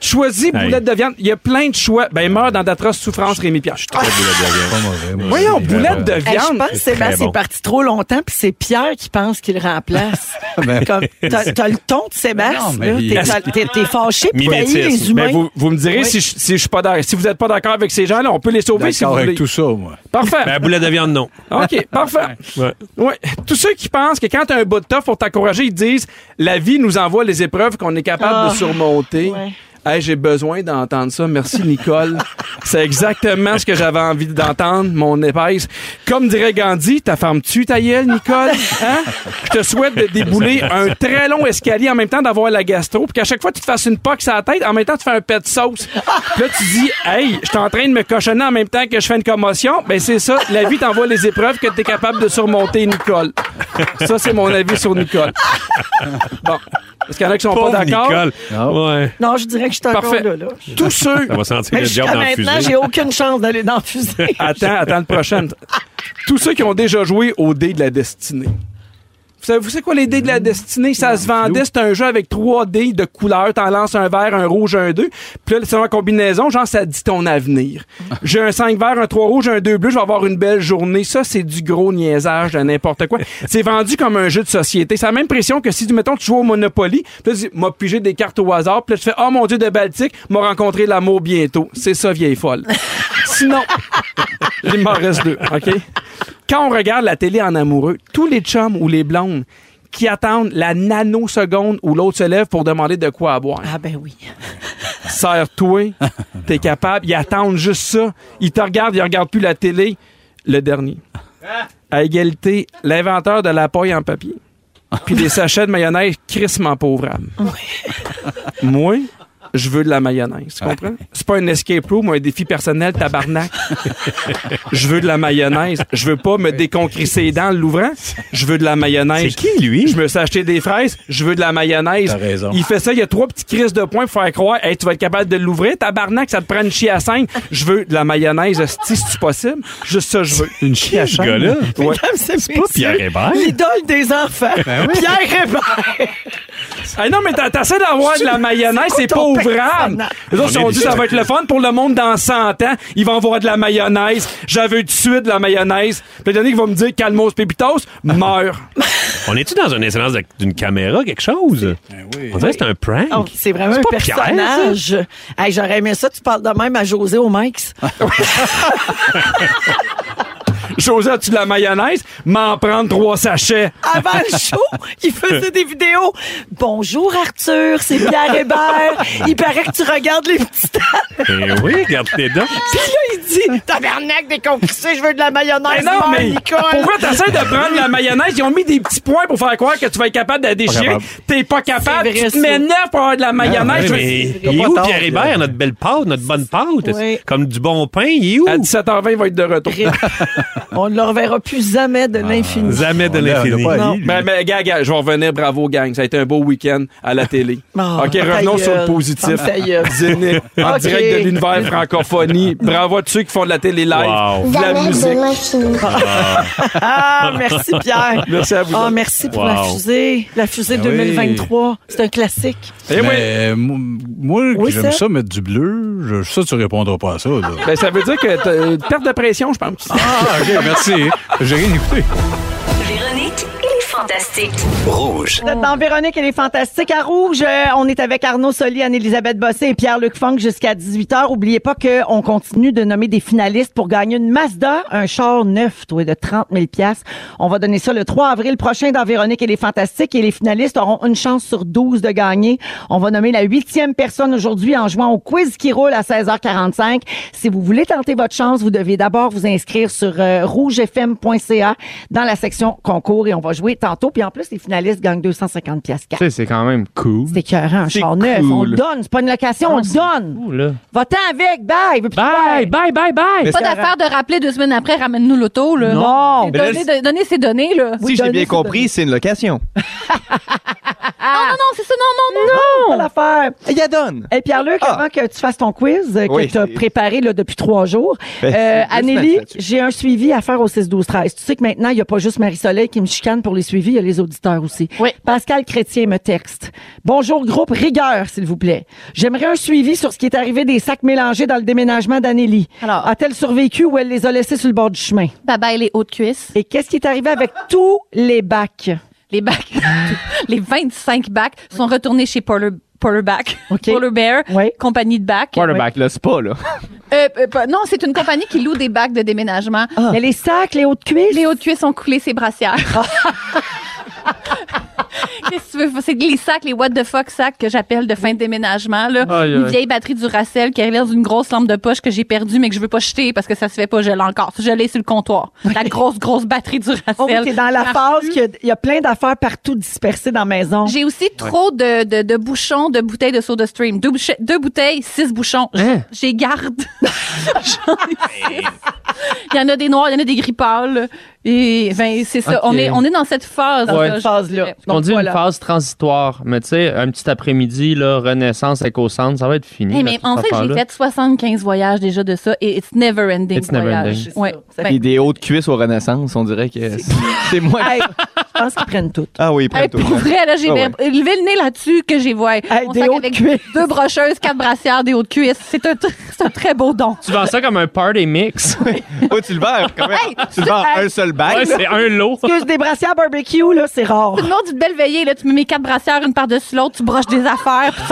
Tu choisis boulettes de viande. Il y a plein de choix. Ben, meurt dans d'atroces souffrances, Rémi Pierre. Pas mauvais, moi. Voyons, boulettes de Hey, je viande. pense que Sébastien est parti trop longtemps, puis c'est Pierre qui pense qu'il le remplace. Ben- Comme, t'as, t'as le ton de Sébastien. Non, mais là. il- T'es, t'as- t'es- t'es fâché, puis t'as Mimétisme. les humains. Ben, vous, vous me direz Oui. si, je, si je suis pas d'accord. Si vous êtes pas d'accord avec ces gens-là, on peut les sauver si vous D'accord voulez. avec tout ça, moi. Parfait. Ben, boulette de viande, non. OK, parfait. Ouais. Ouais. Tous ceux qui pensent que quand tu as un bout de tough pour t'encourager, ils disent la vie nous envoie les épreuves qu'on est capable Ah, de surmonter. ouais. Hey, j'ai besoin d'entendre ça. Merci, Nicole. C'est exactement ce que j'avais envie d'entendre, mon épaisse. Comme dirait Gandhi, ta femme tue ta gueule, Nicole? Hein? Je te souhaite de débouler un très long escalier en même temps d'avoir la gastro, puis qu'à chaque fois tu te fasses une pox à la tête, en même temps tu fais un pet de sauce. Puis là, tu dis, hey, je suis en train de me cochonner en même temps que je fais une commotion. Ben, c'est ça. La vie t'envoie les épreuves que tu es capable de surmonter, Nicole. Ça, c'est mon avis sur Nicole. Bon. Est-ce qu'il y en a qui sont Pauvre pas d'accord? Nicole. Ouais. Non, je dirais que je suis encore Parfait. là. là. Tous ceux. Ça va sentir Mais le jusqu'à diable dans la maintenant, fusée. j'ai aucune chance d'aller dans la fusée. Attends, attends le prochain. Tous ceux qui ont déjà joué au dé de la destinée. Vous savez, vous savez quoi les dés de la destinée? Ça se vendait, c'est un jeu avec trois dés de couleurs. T'en lances un vert, un rouge, un 2. Puis là, c'est en combinaison, genre, ça dit ton avenir. J'ai un 5 vert, un 3 rouge, un 2 bleu, je vais avoir une belle journée. Ça, c'est du gros niaisage de n'importe quoi. C'est vendu comme un jeu de société. C'est la même pression que si, mettons, tu joues au Monopoly, puis là, tu dis, m'a pigé des cartes au hasard, puis là, tu fais, oh mon Dieu, de Baltique, m'a rencontré l'amour bientôt. C'est ça, vieille folle. Sinon, il m'en reste deux, OK? Quand on regarde la télé en amoureux, tous les chums ou les blondes qui attendent la nanoseconde où l'autre se lève pour demander de quoi à boire. Ah ben oui. Serre-toi. T'es capable. Ils attendent juste ça. Ils te regardent, ils regardent plus la télé. Le dernier. À égalité, l'inventeur de la paille en papier. Puis des sachets de mayonnaise crissement pauvrables. Moi, je veux de la mayonnaise. Tu comprends? C'est pas un escape room ou un défi personnel tabarnak. je veux de la mayonnaise. Je veux pas me déconcrisser les dents en l'ouvrant. Je veux de la mayonnaise. C'est qui, lui? Je me suis acheté des fraises. Je veux de la mayonnaise. T'as raison. Il fait ça, il y a trois petits crises de points pour faire croire, hey, tu vas être capable de l'ouvrir. Tabarnak, ça te prend une chie à. Je veux de la mayonnaise. Si c'est possible. Juste ça, je veux. Une chie à ce cinq? gars-là? Ouais. C'est pas Pierre Hébert? L'idole des enfants. Ben oui. Pierre Hébert. Ah non, mais t'as- t'essaies d'avoir de la mayonnaise, c'est pas ton ouvrable. Les autres, On ils ont est dit ça va être le fun pour le monde dans 100 ans. Ils vont avoir de la mayonnaise. J'avais tout de suite de la mayonnaise. Puis le dernier qui va me dire calmos pépitos, meurt. On est-tu dans une incidence de- d'une caméra, quelque chose? On dirait que c'est un prank. Oh, c'est vraiment un pas Pierre, personnage. Hey, J'aurais aimé ça, tu parles de même à José au Mike's. José, as-tu de la mayonnaise? M'en prendre trois sachets. Avant le show, il faisait des vidéos. Bonjour Arthur, c'est Pierre Hébert. Il paraît que tu regardes les petits temps. Eh oui, regarde tes dents. Puis là, il dit Tabarnak, déconcrissé, je veux de la mayonnaise. Mais non, mais Nicole. pourquoi t'essaies de prendre de la mayonnaise? Ils ont mis des petits points pour faire croire que tu vas être capable de la déchirer. T'es pas capable. Vrai, Tu te mets neuf pour avoir de la mayonnaise. Ouais, Je- mais il est où Pierre Hébert, notre belle pâte, notre bonne pâte? Oui. Comme du bon pain, il est où? À 17h20, il va être de retour. On ne le reverra plus jamais de l'infini. Jamais de l'infini. Ben, ben, gars, gars, je vais revenir. Bravo, gang. Ça a été un beau week-end à la télé. Oh, OK, revenons sur le positif. Zénith, en direct de l'univers francophonie. Bravo à tous ceux qui font de la télé live, Wow. de la musique. Ah, merci Pierre. Merci à vous Ah, autres. merci pour Wow. la fusée. La fusée Ah oui. 2023. C'est un classique. Eh. Mais, moi, Oui, j'aime ça. ça mettre du bleu. Je- ça, tu répondras pas à ça. Là. Ben, ça veut dire que t'as une perte de pression, je pense. Ah, OK, merci. J'ai rien écouté. Et les Fantastiques. Rouge. Vous êtes dans Véronique, elle est fantastique. À Rouge, euh, on est avec Arnaud Soli, Anne-Élisabeth Bossé et Pierre-Luc Funk jusqu'à 18h. Oubliez pas qu'on continue de nommer des finalistes pour gagner une Mazda, un char neuf, toi, de 30 000 piastres. On va donner ça le 3 avril prochain dans Véronique et les fantastiques et les finalistes auront une chance sur 12 de gagner. On va nommer la huitième personne aujourd'hui en jouant au quiz qui roule à 16h45. Si vous voulez tenter votre chance, vous devez d'abord vous inscrire sur euh, rougefm.ca dans la section concours et on va jouer tantôt. Puis en plus, les finalistes gagnent 250 piastres. Tu sais, c'est quand même cool. C'est écœurant, un char neuf. On le donne. C'est pas une location, on le donne. Cool. Va-t'en avec. Bye. Bye, bye, bye, bye. Pas d'affaire de rappeler deux semaines après, ramène-nous l'auto, là. Non. Donner, ses données, là. Si j'ai bien compris, c'est une location. Non, non, non, c'est ça, non, non, non. Non, pas l'affaire. Il y a donne. Et Pierre-Luc, avant que tu fasses ton quiz, euh, que Oui. tu as préparé là, depuis trois jours, Ben, euh, c'est deux Anneli, semaines là-dessus. j'ai un suivi à faire au 6-12-13. Tu sais que maintenant, il n'y a pas juste Marie-Soleil qui me chicane pour les suivis, il y a les auditeurs aussi. Oui. Pascal Chrétien me texte. Bonjour, groupe Rigueur, s'il vous plaît. J'aimerais un suivi sur ce qui est arrivé des sacs mélangés dans le déménagement d'Anneli. Alors. A-t-elle survécu ou elle les a laissés sur le bord du chemin? Bye bye, les hautes cuisses. Et qu'est-ce qui est arrivé avec tous les bacs? Les bacs, les 25 bacs sont retournés chez Porter, Porterback, OK. Polar Bear, Oui. compagnie de bacs. Quarterback, là, c'est pas, là. Euh, euh, pas- non, c'est une compagnie qui loue des bacs de déménagement. Mais les sacs, les hautes cuisses? Les hautes cuisses ont coulé ses brassières. Qu'est-ce que tu veux? C'est les sacs, les what the fuck sacs que j'appelle de fin de déménagement. Là. Aïe, Une aïe. vieille batterie du Racel qui arrive dans une grosse lampe de poche que j'ai perdue mais que je veux pas jeter parce que ça se fait pas, je l'ai encore. Je l'ai sur le comptoir. La grosse, grosse batterie du Racel. Oh, dans la phase qu'il y a- il y, a plein d'affaires partout dispersées dans la maison. J'ai aussi trop de, de, de bouchons de bouteilles de soda stream. Deux, bouche- deux bouteilles, six bouchons. Hein? J'ai garde. J'en ai six. Il y en a des noirs, il y en a des gris pâles. Et ben, c'est ça. On, est, on est dans cette phase. Ouais. là. phase-là. On Donc, dit voilà. une phase transitoire, mais tu sais, un petit après-midi, là, Renaissance, Éco-Centre, ça va être fini. Hey, là, mais sait que j'ai fait 75 voyages déjà de ça et it's never ending It's never voyage. ending. Ouais. Ben, Puis des hautes cuisses aux Renaissance, on dirait que c'est- moi. Hey, je pense qu'ils prennent tout. Ah oui, ils prennent Hey, tout. pour vrai, là, j'ai Ah ouais. levé le nez là-dessus que j'ai vu. Des hautes avec cuisses. deux brocheuses, quatre brassières, des hautes cuisses. C'est un, un très beau don. Tu vends ça comme un party mix. Oh, tu le vends quand même. Tu le vends un seul Ouais, c'est un lot. Excuse, des brassières barbecue, là, c'est rare. Tout le monde dit belle veillée, là, tu mets mes quatre brassières une par-dessus l'autre, tu broches des affaires, puis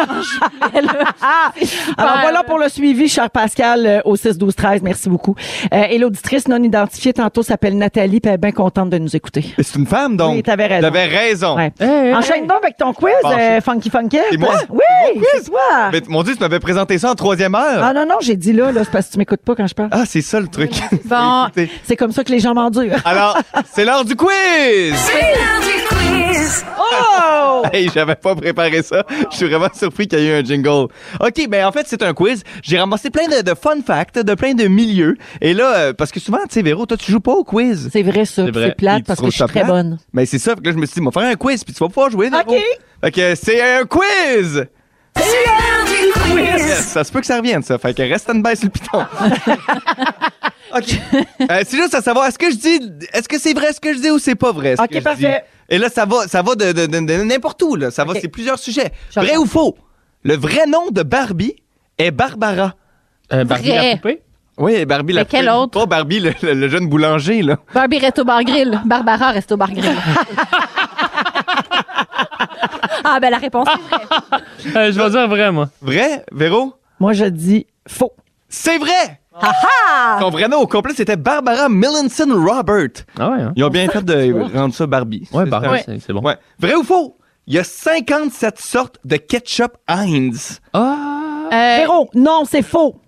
tu là. Ah! Alors voilà pour le suivi, cher Pascal, euh, au 6 12 13 Merci beaucoup. Euh, et l'auditrice non identifiée tantôt s'appelle Nathalie, puis elle est bien contente de nous écouter. Mais C'est une femme, donc. Oui, t'avais raison. T'avais raison. Ouais. Enchaîne donc avec ton quiz, Bon, euh, Funky Funky. C'est moi? Oui, c'est toi. Mais mon Dieu, tu m'avais présenté ça en troisième heure. Ah non, non, j'ai dit là, là c'est parce que tu m'écoutes pas quand je parle. Ah, c'est ça le truc. Bon, c'est comme ça que les gens m'endurent. Alors, c'est l'heure du quiz! Oh! Hey, j'avais pas préparé ça. Je suis vraiment surpris qu'il y ait eu un jingle. OK, ben en fait, c'est un quiz. J'ai ramassé plein de, de fun facts, de plein de milieux. Et là, euh, parce que souvent, tu sais, Véro, toi, tu joues pas au quiz. C'est vrai, ça. C'est vrai. C'est plate tu parce que trouves je suis ça très plate? bonne. Ben c'est ça. Fait que là, je me suis dit, on va faire un quiz, puis tu vas pouvoir jouer. Véro. OK. Fait que c'est un quiz! Yes, ça se peut que ça revienne, ça. Fait que reste en bas sur le piton. OK. Euh, c'est juste à savoir, est-ce que je dis, est-ce que c'est vrai ce que je dis ou c'est pas vrai ce OK, que je dis? parfait. Et là, ça va, ça va de, de- de- de n'importe où, là. Ça va, c'est plusieurs sujets. Je Vrai ou faux? Le vrai nom de Barbie est Barbara. Euh, Barbie Vrai. la poupée? Oui, Barbie la Mais quel poupée. autre? Pas Barbie, le, le- le jeune boulanger, là. Barbie reste au bar grill. Barbara reste au bar grill. ah, ben la réponse est vraie. Euh, je vais dire vrai, moi. Vrai, Véro? Moi, je dis faux. C'est vrai! Ah ah! Son vrai nom au complet, c'était Barbara Millinson Robert. Ah ouais, hein? Ils ont bien fait de rendre ça Barbie. Ouais, Barbie, c'est- bon. Ouais. Vrai ou faux? Il y a 57 sortes de ketchup Heinz. Ah! Euh, Véro, non, c'est faux.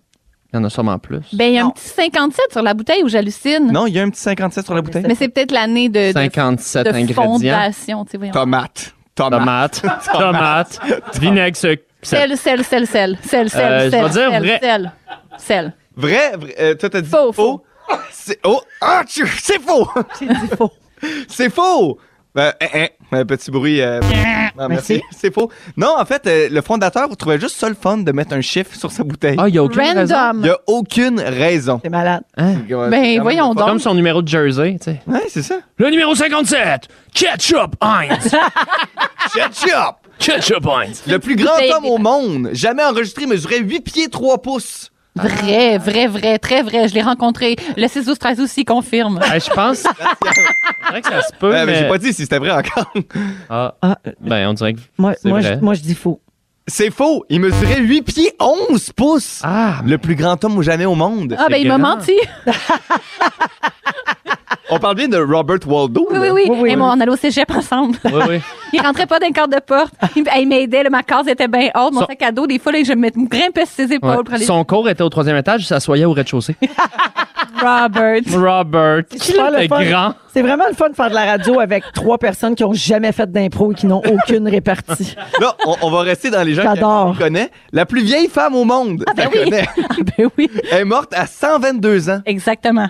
Il y en a sûrement plus. ben, il y a un petit 57 sur la bouteille où j'hallucine. Non, il y a un petit 57 sur la bouteille. Mais c'est peut-être l'année de, de, 57 de ingrédients. fondation. tu sais, voyons. Tomate. Tomate. Tomate, tomate, vinaigre, sucre, sel. Sel, sel, sel, sel, sel, sel, Euh, sel, sel, vrai. sel, sel. Vrai? vrai euh, toi, t'as dit Faux, faux? C'est, oh, ah, tu- c'est faux! J'ai dit faux. c'est faux! Hein, hein, un petit bruit. euh, non, merci. C'est faux. Non, en fait, euh, le fondateur trouvait juste ça le fun de mettre un chiffre sur sa bouteille. Ah, il y a aucune raison. Random. Il n'y a aucune raison. C'est malade. Ben, voyons donc. Comme son numéro de jersey, tu sais. Ouais, c'est ça. Le numéro 57, Ketchup Heinz. Ketchup! Ketchup Heinz. Le plus grand homme au monde, jamais enregistré, mesurait 8 pieds 3 pouces. Vrai, vrai, vrai, très vrai. Je l'ai rencontré. Le 6 12 13 aussi confirme. Je pense. C'est vrai que ça se peut, Ouais, mais mais. j'ai pas dit si c'était vrai encore. Ah, Ah, ben, on dirait que. moi, C'est moi, je, vrai. moi, je dis faux. C'est faux. Il mesurait 8 pieds 11 pouces. Ah, Le plus grand homme jamais au monde. Ah, ben, il m'a menti. On parle bien de Robert Waldo. Oui, là. oui, oui. Oui, oui, Et moi, on allait au cégep ensemble. oui, oui. Il rentrait pas d'un cadre de porte. Il, il m'aidait. Ma case était bien haute. Mon Son- sac à dos, des fois, là, je me grimpais sur ses épaules Ouais. pour aller. Son cours était au troisième étage, il s'assoyait au rez-de-chaussée. Robert. Robert. fun. grand. C'est vraiment le fun de faire de la radio avec trois personnes qui ont jamais fait d'impro et qui n'ont aucune répartie. Là, on, on va rester dans les gens qui connaissent. La plus vieille femme au monde. ben la oui. connaît. Ah, ben oui. Elle est morte à 122 ans. Exactement.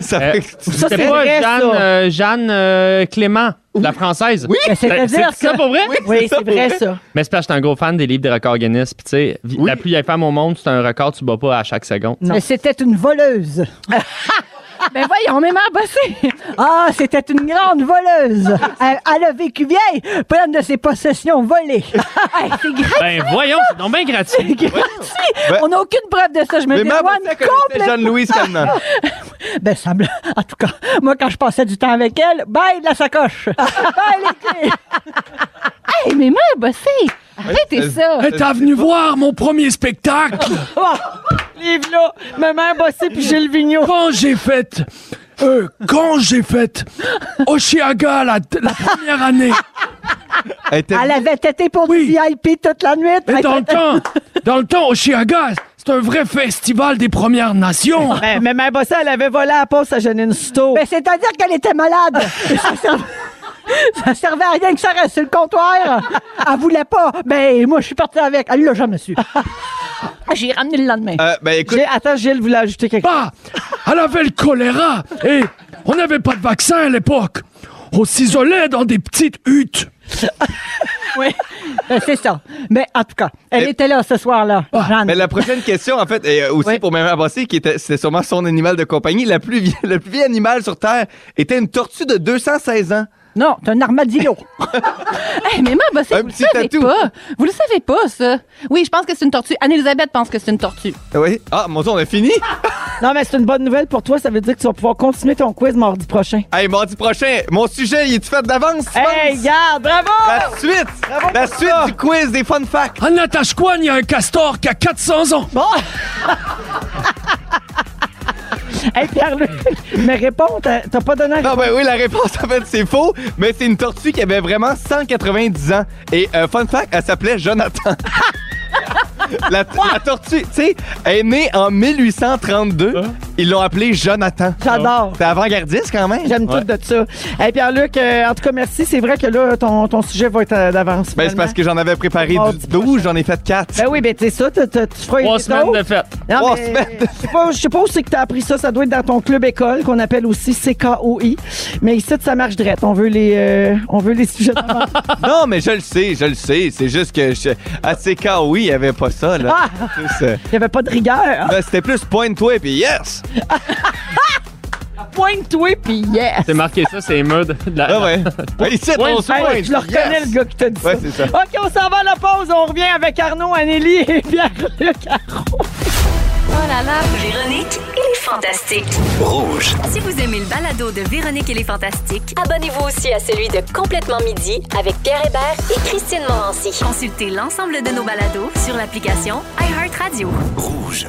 Ça Euh, fait- Ça, C'était c'est pas vrai, Jeanne, ça. euh, Jeanne euh, Clément, la française. Oui. Ben, C'est-à-dire C'est ça que- pour vrai? Oui, ça c'est vrai, vrai. ça. Mais c'est parce que j'étais un gros fan des livres des records Guinness. Puis tu sais, vi- Oui. la plus vieille femme au monde, c'est un record, tu bats pas à chaque seconde. Mais c'était une voleuse. Ben voyons, même à bosser. Ah, c'était une grande voleuse. Elle, elle a vécu vieille, pleine de ses possessions volées. Hey, c'est gratuit. Ben voyons, c'est donc bien gratuit. Ben- On n'a aucune preuve de ça. Je me Mais dédouane elle connaissait complètement. Jeanne-Louise Calment. Ben, ça me... En tout cas, moi, quand je passais du temps avec elle, bye de la sacoche. bye les clés. Hey, mais mère bossé. Arrêtez ça. T'es venu voir mon premier spectacle Livre-là, ma mère bossée puis Gilles Vigneault. quand j'ai fait. euh, quand j'ai fait Oshiaga la, la première année. Elle était- Elle avait tété pour Oui. du VIP toute la nuit. Mais dans le temps, dans le temps, Oshiaga, c'est un vrai festival des Premières Nations. Mais, mais mère bossée, elle avait volé à la poste à Janine Souto. Ben, c'est-à-dire qu'elle était malade. ça, servait... ça servait à rien que ça reste sur le comptoir. Elle voulait pas. Ben, moi, je suis parti avec. Elle l'a jamais su. Ah, J'ai ramené le lendemain. Euh, ben écoute, Attends, Gilles voulait ajouter quelque chose. Bah, elle avait le choléra et on n'avait pas de vaccin à l'époque. On s'isolait dans des petites huttes. Oui. Ben, c'est ça. Mais en tout cas, elle Et- était là ce soir-là. Jeanne. mais la prochaine question, en fait, est aussi Oui. pour Mme Bossé, qui était, c'était sûrement son animal de compagnie. La plus vie- le plus vieux animal sur Terre était une tortue de 216 ans. Non, c'est un armadillo. Hey, mais mère bossé, Un vous le petit savez tatou. pas. Vous le savez pas, ça. Oui, je pense que c'est une tortue. Anne-Elisabeth pense que c'est une tortue. Oui. Ah, mon Dieu, on a fini? Non, mais c'est une bonne nouvelle pour toi. Ça veut dire que tu vas pouvoir continuer ton quiz mardi prochain. Hey, mardi prochain, mon sujet, il est fait d'avance? tu Hey, penses? garde, bravo! La suite! la suite du quiz des fun facts! En Natashquan, il y a un castor qui a 400 ans. Bon! hey, Pierre-Luc, mais réponds, t'as t'as pas donné la Ah ben oui, la réponse en fait c'est faux, mais c'est une tortue qui avait vraiment 190 ans. Et euh, fun fact, elle s'appelait Jonathan. la, la tortue, tu sais, est née en 1832. Ils l'ont appelée Jonathan. J'adore. C'est avant-gardiste quand même. J'aime Ouais. tout de ça. Hey, Pierre-Luc, euh, en tout cas, merci. C'est vrai que là, ton, ton sujet va être euh, d'avance. Ben, c'est parce que j'en avais préparé du 12, j'en ai fait 4. Ben oui, ben tu sais ça, tu feras Trois une semaines de fête. Non, Trois mais semaines de Je sais pas, je sais pas où c'est que t'as appris ça. Ça doit être dans ton club école qu'on appelle aussi CKOI. Mais ici, ça marche drette. On veut les, euh, on veut les sujets non, mais je le sais, je le sais. C'est juste que je- à CK, oui, il n'y avait pas ça. Là. Ah! Plus, euh, Il y avait pas de rigueur. ben, C'était plus pointe-toi et puis yes! Pointe-toi, puis yes! C'est marqué ça, c'est mode. Ah ouais. Ben, ici, on Pointe- se pointe. Hey, je le reconnais, Yes! le gars qui t'a dit Ouais, ça. c'est ça. OK, on s'en va à la pause. On revient avec Arnaud, Anneli et Pierre-Luc Arnaud. Oh là là, Véronique et les Fantastiques. Rouge. Si vous aimez le balado de Véronique et les Fantastiques, Abonnez-vous aussi à celui de Complètement Midi avec Pierre Hébert et Christine Morancy. consultez l'ensemble de nos balados sur l'application iHeartRadio. Rouge.